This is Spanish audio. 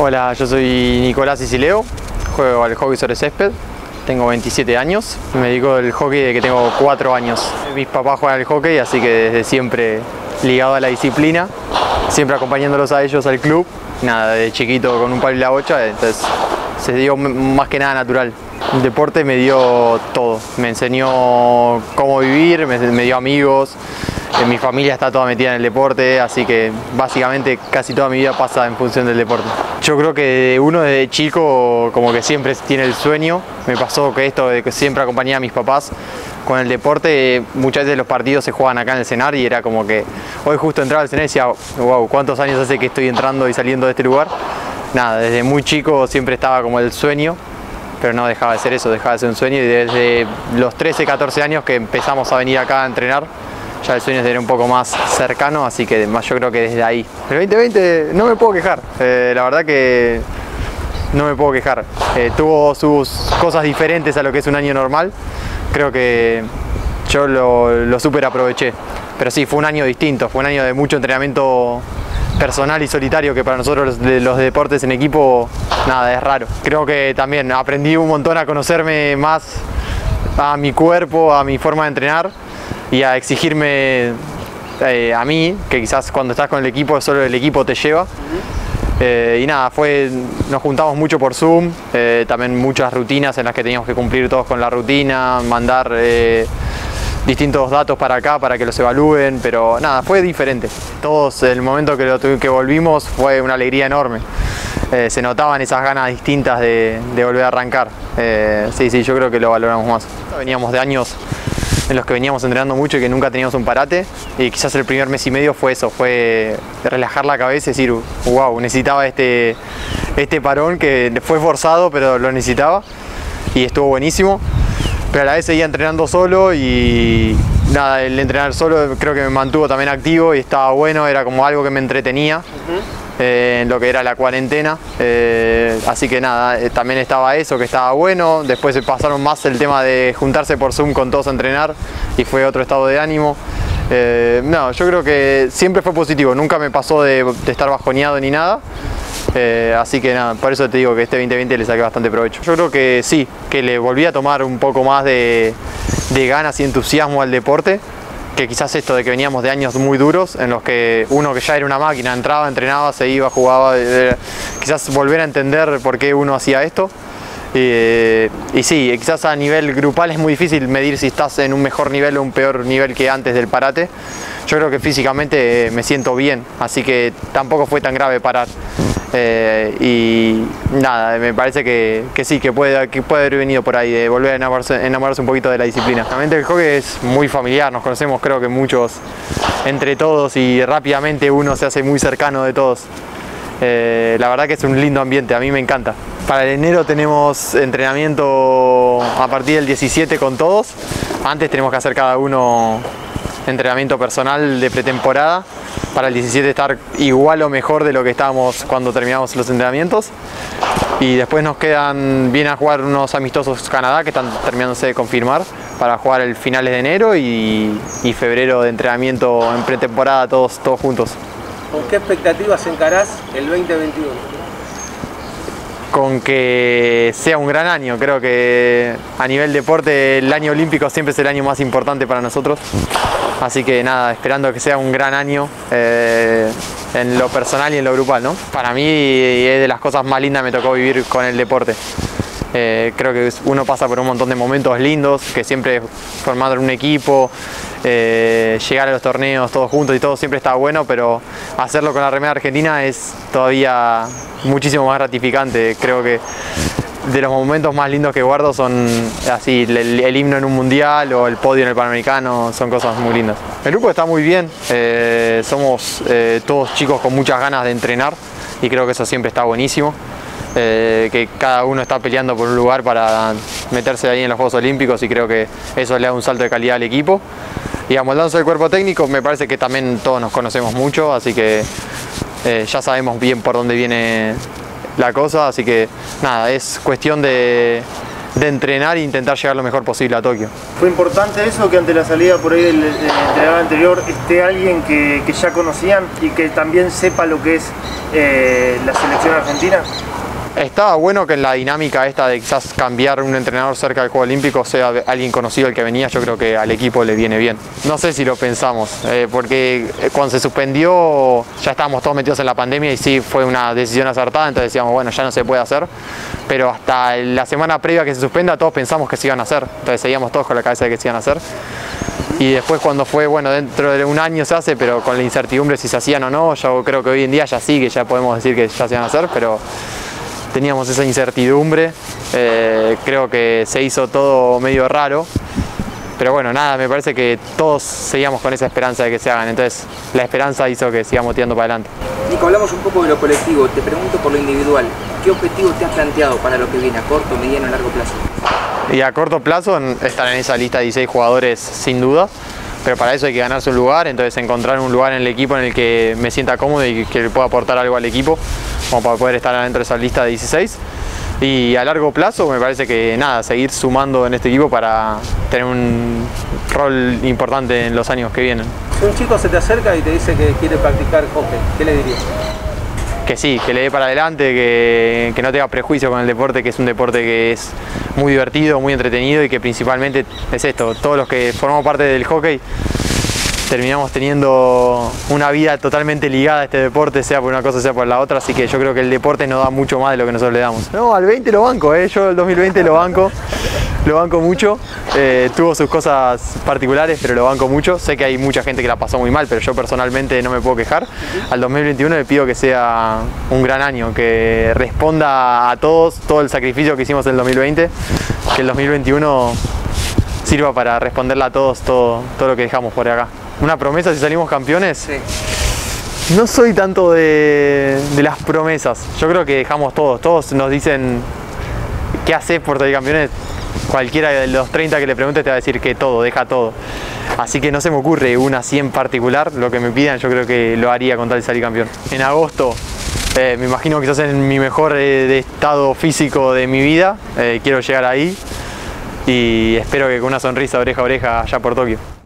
Hola, yo soy Nicolás Isileo, juego al hockey sobre césped, tengo 27 años, me dedico al hockey desde que tengo 4 años. Mis papás juegan al hockey, así que desde siempre ligado a la disciplina, siempre acompañándolos a ellos al club, nada, de chiquito con un palo y la bocha, entonces se dio más que nada natural. El deporte me dio todo, me enseñó cómo vivir, me, dio amigos, mi familia está toda metida en el deporte, así que básicamente casi toda mi vida pasa en función del deporte. Yo creo que uno desde chico como que siempre tiene el sueño, me pasó que esto de que siempre acompañé a mis papás con el deporte, muchas veces los partidos se juegan acá en el cenar y era como que hoy justo entraba al cenar y decía, wow, ¿cuántos años hace que estoy entrando y saliendo de este lugar? Nada, desde muy chico siempre estaba como el sueño pero no dejaba de ser eso, dejaba de ser un sueño y desde los 13, 14 años que empezamos a venir acá a entrenar, ya el sueño era un poco más cercano, así que yo creo que desde ahí. El 2020 no me puedo quejar, eh, la verdad que no me puedo quejar. Eh, tuvo sus cosas diferentes a lo que es un año normal, creo que yo lo, lo super aproveché. Pero sí, fue un año distinto, fue un año de mucho entrenamiento personal y solitario que para nosotros los, los deportes en equipo, nada, es raro. Creo que también aprendí un montón a conocerme más a mi cuerpo, a mi forma de entrenar y a exigirme eh, a mí, que quizás cuando estás con el equipo solo el equipo te lleva. Eh, y nada, fue, nos juntamos mucho por Zoom, eh, también muchas rutinas en las que teníamos que cumplir todos con la rutina, mandar distintos datos para acá para que los evalúen, pero nada, fue diferente. Todos, el momento que, lo, que volvimos fue una alegría enorme. Se notaban esas ganas distintas de, volver a arrancar. Sí, sí, yo creo que lo valoramos más. Veníamos de años en los que veníamos entrenando mucho y que nunca teníamos un parate. Y quizás el primer mes y medio fue eso, fue relajar la cabeza y decir, wow, necesitaba este, este parón que fue forzado pero lo necesitaba y estuvo buenísimo. Pero a la vez seguía entrenando solo y nada, el entrenar solo creo que me mantuvo también activo y estaba bueno, era como algo que me entretenía eh, en lo que era la cuarentena. Eh, así que nada, eh, también estaba eso que estaba bueno. Después se pasaron más el tema de juntarse por Zoom con todos a entrenar y fue otro estado de ánimo. no, yo creo que siempre fue positivo, nunca me pasó de estar bajoneado ni nada. Así que nada, por eso te digo que este 2020 le saqué bastante provecho. Yo creo que sí, que le volví a tomar un poco más de, ganas y entusiasmo al deporte, que quizás esto de que veníamos de años muy duros, en los que uno que ya era una máquina, entraba, entrenaba, se iba, jugaba, quizás volver a entender por qué uno hacía esto. y sí, quizás a nivel grupal es muy difícil medir si estás en un mejor nivel o un peor nivel que antes del parate. Yo creo que físicamente me siento bien, así que tampoco fue tan grave parar. Eh, y nada, me parece que, sí, que puede, que puede haber venido por ahí, de volver a enamorarse, un poquito de la disciplina. Realmente el hockey es muy familiar, nos conocemos creo que muchos entre todos y rápidamente uno se hace muy cercano de todos. Eh, la verdad que es un lindo ambiente, a mí me encanta. Para el enero tenemos entrenamiento a partir del 17 con todos. Antes tenemos que hacer cada uno entrenamiento personal de pretemporada para el 17 estar igual o mejor de lo que estábamos cuando terminamos los entrenamientos. Y después nos quedan, vienen a jugar unos amistosos Canadá que están terminándose de confirmar para jugar el finales de enero y, febrero de entrenamiento en pretemporada todos, todos juntos. ¿Con qué expectativas encarás el 2021? con que sea un gran año. Creo que a nivel deporte el año olímpico siempre es el año más importante para nosotros. Así que nada, esperando que sea un gran año eh, en lo personal y en lo grupal. ¿no? Para mí es de las cosas más lindas me tocó vivir con el deporte. Eh, creo que uno pasa por un montón de momentos lindos, que siempre formando un equipo, eh, llegar a los torneos todos juntos y todo siempre está bueno, pero hacerlo con la remera argentina es todavía muchísimo más gratificante. Creo que de los momentos más lindos que guardo son así, el, himno en un mundial o el podio en el Panamericano, son cosas muy lindas. El grupo está muy bien, eh, somos todos chicos con muchas ganas de entrenar y creo que eso siempre está buenísimo. Eh, que cada uno está peleando por un lugar para meterse ahí en los Juegos Olímpicos y creo que eso le da un salto de calidad al equipo. Y amoldándose el cuerpo técnico, me parece que también todos nos conocemos mucho, así que eh, ya sabemos bien por dónde viene la cosa, así que nada, es cuestión de, entrenar e intentar llegar lo mejor posible a Tokio. ¿Fue importante eso que ante la salida por ahí del, entrenador anterior esté alguien que, que ya conocían y que también sepa lo que es eh, la selección argentina? Estaba bueno que en la dinámica esta de quizás cambiar un entrenador cerca del Juego Olímpico sea alguien conocido el que venía, yo creo que al equipo le viene bien. No sé si lo pensamos, eh, porque cuando se suspendió ya estábamos todos metidos en la pandemia y sí fue una decisión acertada, entonces decíamos, bueno, ya no se puede hacer, pero hasta la semana previa que se suspenda todos pensamos que se iban a hacer, entonces seguíamos todos con la cabeza de que se iban a hacer. Y después cuando fue, bueno, dentro de un año se hace, pero con la incertidumbre si se hacían o no, yo creo que hoy en día ya sí, que ya podemos decir que ya se van a hacer, pero teníamos esa incertidumbre, eh, creo que se hizo todo medio raro, pero bueno, nada, me parece que todos seguíamos con esa esperanza de que se hagan, entonces la esperanza hizo que sigamos tirando para adelante. Nico, hablamos un poco de lo colectivo, te pregunto por lo individual, ¿qué objetivo te has planteado para lo que viene a corto, mediano y largo plazo? Y a corto plazo estar en esa lista de 16 jugadores sin duda, pero para eso hay que ganarse un lugar, entonces encontrar un lugar en el equipo en el que me sienta cómodo y que le pueda aportar algo al equipo como para poder estar dentro de esa lista de 16. Y a largo plazo me parece que nada, seguir sumando en este equipo para tener un rol importante en los años que vienen. Si un chico se te acerca y te dice que quiere practicar hockey, ¿qué le dirías? que sí, que le dé para adelante, que, que, no tenga prejuicio con el deporte, que es un deporte que es muy divertido, muy entretenido y que principalmente es esto, todos los que formamos parte del hockey terminamos teniendo una vida totalmente ligada a este deporte, sea por una cosa, sea por la otra, así que yo creo que el deporte nos da mucho más de lo que nosotros le damos. No, al 20 lo banco, ¿eh? yo el 2020 lo banco, lo banco mucho, eh, tuvo sus cosas particulares, pero lo banco mucho, sé que hay mucha gente que la pasó muy mal, pero yo personalmente no me puedo quejar. Al 2021 le pido que sea un gran año, que responda a todos todo el sacrificio que hicimos en el 2020, que el 2021 sirva para responderle a todos todo, todo lo que dejamos por acá una promesa si salimos campeones. Sí. No soy tanto de, las promesas. Yo creo que dejamos todos. Todos nos dicen qué haces por salir campeones. Cualquiera de los 30 que le pregunte te va a decir que todo, deja todo. Así que no se me ocurre una así en particular. Lo que me pidan yo creo que lo haría con tal de salir campeón. En agosto eh, me imagino quizás en mi mejor eh, estado físico de mi vida. Eh, quiero llegar ahí y espero que con una sonrisa oreja a oreja allá por Tokio.